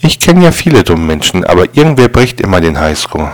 Ich kenne ja viele dumme Menschen, aber irgendwer bricht immer den Highscore.